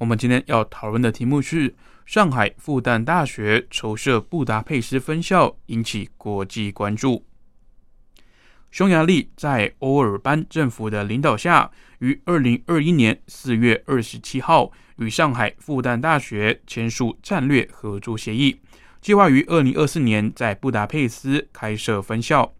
我们今天要讨论的题目是：上海复旦大学筹设布达佩斯分校，引起国际关注。匈牙利在欧尔班政府的领导下，于二零二一年四月二十七号与上海复旦大学签署战略合作协议，计划于二零二四年在布达佩斯开设分校。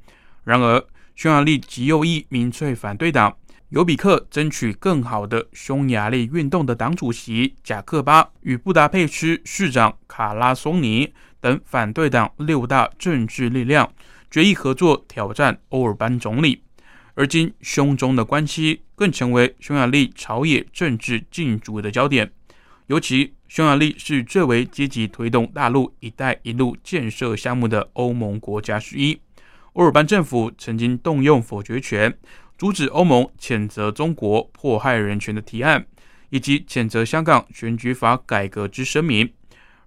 然而，匈牙利极右翼民粹反对党。尤比克争取更好的匈牙利运动的党主席贾克巴与布达佩斯市长卡拉松尼等反对党六大政治力量决议合作挑战欧尔班总理，而今匈中的关系更成为匈牙利朝野政治竞逐的焦点。尤其匈牙利是最为积极推动大陆“一带一路”建设项目的欧盟国家之一，欧尔班政府曾经动用否决权。阻止欧盟谴责中国迫害人权的提案，以及谴责香港选举法改革之声明。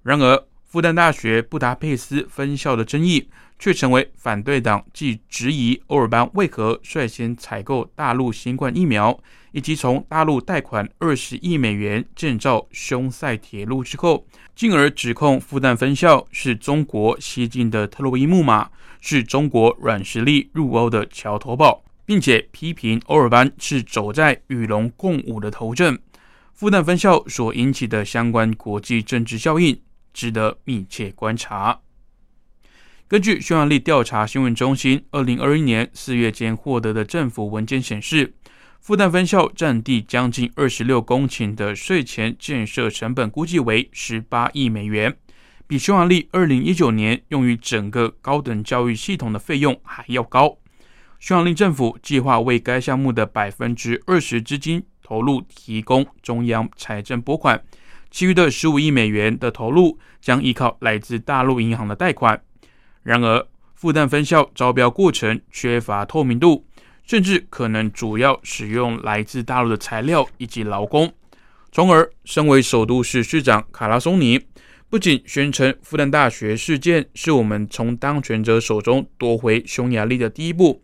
然而，复旦大学布达佩斯分校的争议却成为反对党既质疑欧尔班为何率先采购大陆新冠疫苗，以及从大陆贷款二十亿美元建造匈塞铁路之后，进而指控复旦分校是中国西进的特洛伊木马，是中国软实力入欧的桥头堡。并且批评欧尔班是走在与龙共舞的头阵，复旦分校所引起的相关国际政治效应值得密切观察。根据匈牙利调查新闻中心二零二一年四月间获得的政府文件显示，复旦分校占地将近二十六公顷的税前建设成本估计为十八亿美元，比匈牙利二零一九年用于整个高等教育系统的费用还要高。匈牙利政府计划为该项目的百分之二十资金投入提供中央财政拨款，其余的十五亿美元的投入将依靠来自大陆银行的贷款。然而，复旦分校招标过程缺乏透明度，甚至可能主要使用来自大陆的材料以及劳工，从而身为首都市市长卡拉松尼不仅宣称复旦大学事件是我们从当权者手中夺回匈牙利的第一步。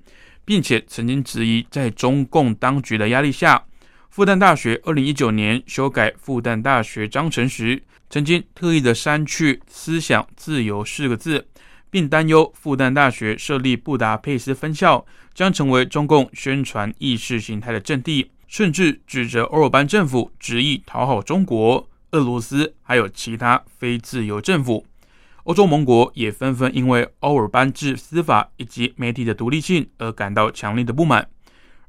并且曾经质疑，在中共当局的压力下，复旦大学二零一九年修改复旦大学章程时，曾经特意的删去“思想自由”四个字，并担忧复旦大学设立布达佩斯分校将成为中共宣传意识形态的阵地，甚至指责欧尔班政府执意讨好中国、俄罗斯，还有其他非自由政府。欧洲盟国也纷纷因为欧尔班治司法以及媒体的独立性而感到强烈的不满。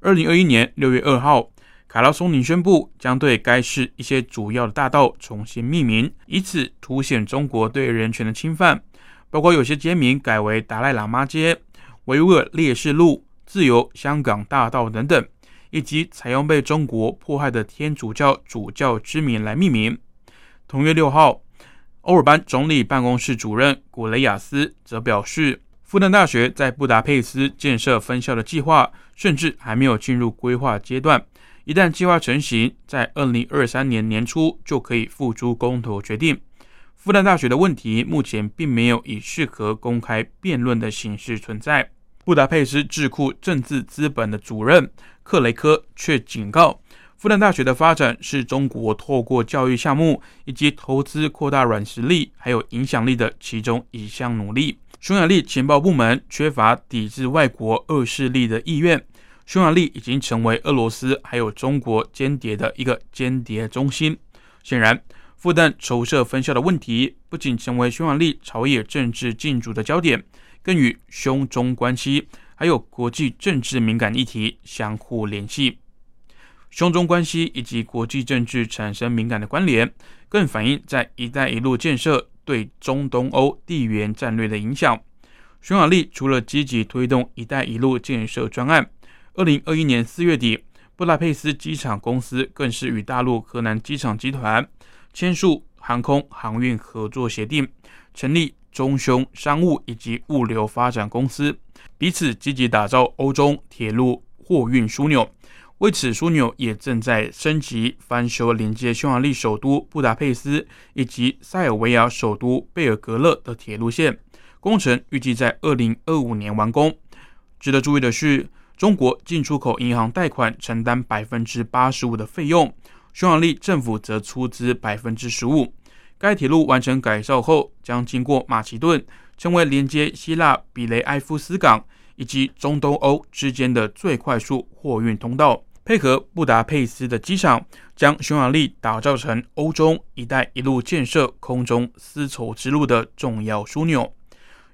二零二一年六月二号，卡拉松宁宣布将对该市一些主要的大道重新命名，以此凸显中国对人权的侵犯，包括有些街名改为达赖喇嘛街、维吾尔烈士路、自由香港大道等等，以及采用被中国迫害的天主教主教之名来命名。同月六号。欧尔班总理办公室主任古雷亚斯则表示，复旦大学在布达佩斯建设分校的计划甚至还没有进入规划阶段。一旦计划成型，在二零二三年年初就可以付诸公投决定。复旦大学的问题目前并没有以适合公开辩论的形式存在。布达佩斯智库政治资本的主任克雷科却警告。复旦大学的发展是中国透过教育项目以及投资扩大软实力还有影响力的其中一项努力。匈牙利情报部门缺乏抵制外国恶势力的意愿，匈牙利已经成为俄罗斯还有中国间谍的一个间谍中心。显然，复旦筹设分校的问题不仅成为匈牙利朝野政治竞逐的焦点，更与匈中关系还有国际政治敏感议题相互联系。匈中关系以及国际政治产生敏感的关联，更反映在“一带一路”建设对中东欧地缘战略的影响。匈牙利除了积极推动“一带一路”建设专案，二零二一年四月底，布达佩斯机场公司更是与大陆河南机场集团签署航空航运合作协定，成立中匈商务以及物流发展公司，彼此积极打造欧中铁路货运枢纽。为此，枢纽也正在升级翻修连接匈牙利首都布达佩斯以及塞尔维亚首都贝尔格勒的铁路线，工程预计在二零二五年完工。值得注意的是，中国进出口银行贷款承担百分之八十五的费用，匈牙利政府则出资百分之十五。该铁路完成改造后，将经过马其顿，成为连接希腊比雷埃夫斯港以及中东欧之间的最快速货运通道。配合布达佩斯的机场，将匈牙利打造成欧洲“一带一路”建设空中丝绸之路的重要枢纽。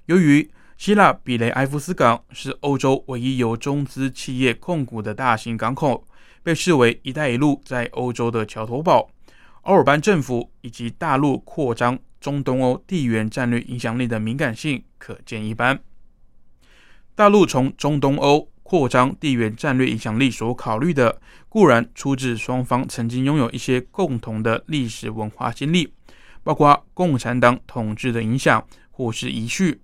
由于希腊比雷埃夫斯港是欧洲唯一由中资企业控股的大型港口，被视为“一带一路”在欧洲的桥头堡。奥尔班政府以及大陆扩张中东欧地缘战略影响力的敏感性可见一斑。大陆从中东欧。扩张地缘战略影响力所考虑的，固然出自双方曾经拥有一些共同的历史文化经历，包括共产党统治的影响或是遗绪。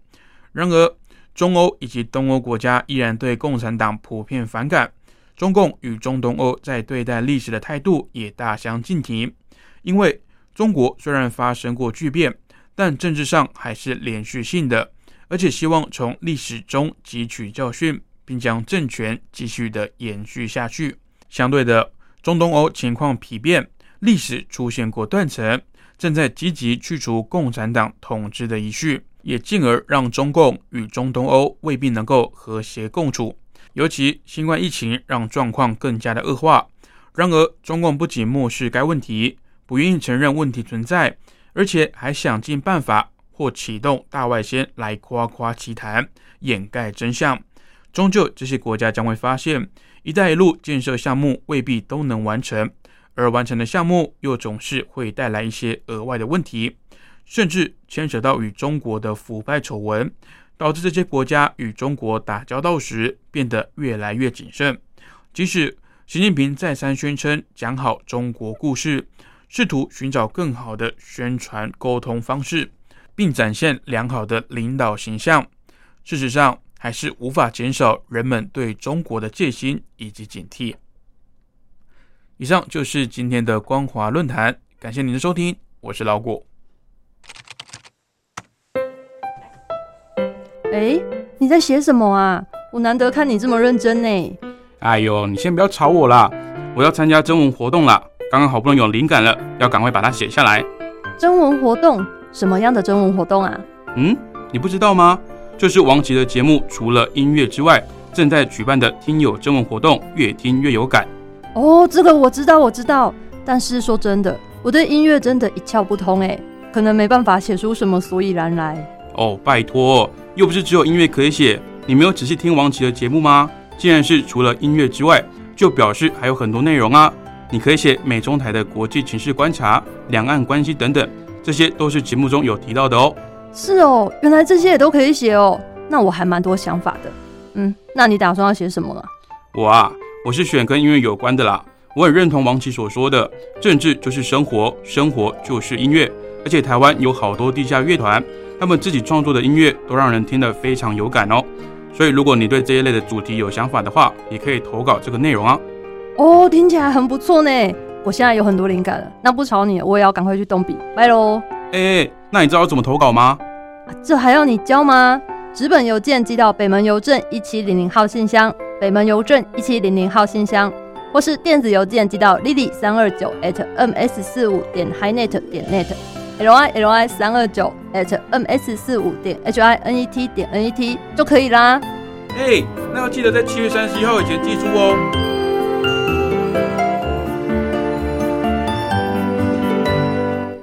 然而，中欧以及东欧国家依然对共产党普遍反感。中共与中东欧在对待历史的态度也大相径庭，因为中国虽然发生过巨变，但政治上还是连续性的，而且希望从历史中汲取教训。并将政权继续的延续下去。相对的，中东欧情况疲变，历史出现过断层，正在积极去除共产党统治的遗绪，也进而让中共与中东欧未必能够和谐共处。尤其新冠疫情让状况更加的恶化。然而，中共不仅漠视该问题，不愿意承认问题存在，而且还想尽办法或启动大外宣来夸夸其谈，掩盖真相。终究，这些国家将会发现，“一带一路”建设项目未必都能完成，而完成的项目又总是会带来一些额外的问题，甚至牵扯到与中国的腐败丑闻，导致这些国家与中国打交道时变得越来越谨慎。即使习近平再三宣称讲好中国故事，试图寻找更好的宣传沟通方式，并展现良好的领导形象，事实上。还是无法减少人们对中国的戒心以及警惕。以上就是今天的光华论坛，感谢您的收听，我是老谷。哎，你在写什么啊？我难得看你这么认真呢。哎呦，你先不要吵我啦，我要参加征文活动了，刚刚好不容易有灵感了，要赶快把它写下来。征文活动？什么样的征文活动啊？嗯，你不知道吗？就是王琦的节目，除了音乐之外，正在举办的听友征文活动，越听越有感。哦，这个我知道，我知道。但是说真的，我对音乐真的一窍不通哎，可能没办法写出什么所以然来。哦，拜托，又不是只有音乐可以写。你没有仔细听王琦的节目吗？既然是除了音乐之外，就表示还有很多内容啊。你可以写美中台的国际情势观察、两岸关系等等，这些都是节目中有提到的哦。是哦，原来这些也都可以写哦。那我还蛮多想法的。嗯，那你打算要写什么啊？我啊，我是选跟音乐有关的啦。我很认同王琦所说的，政治就是生活，生活就是音乐。而且台湾有好多地下乐团，他们自己创作的音乐都让人听得非常有感哦。所以如果你对这一类的主题有想法的话，也可以投稿这个内容啊。哦，听起来很不错呢。我现在有很多灵感了。那不吵你，我也要赶快去动笔。拜喽。哎。那你知道怎么投稿吗？这还要你教吗？纸本邮件寄到北门邮政一七零零号信箱，北门邮政一七零零号信箱，或是电子邮件寄到 lily 三二九 at ms 四五点 hinet 点 net，l i l i 三二九 at ms 四五点 h i n e t 点 n e t 就可以啦。哎，那要记得在七月三十一号以前寄出哦。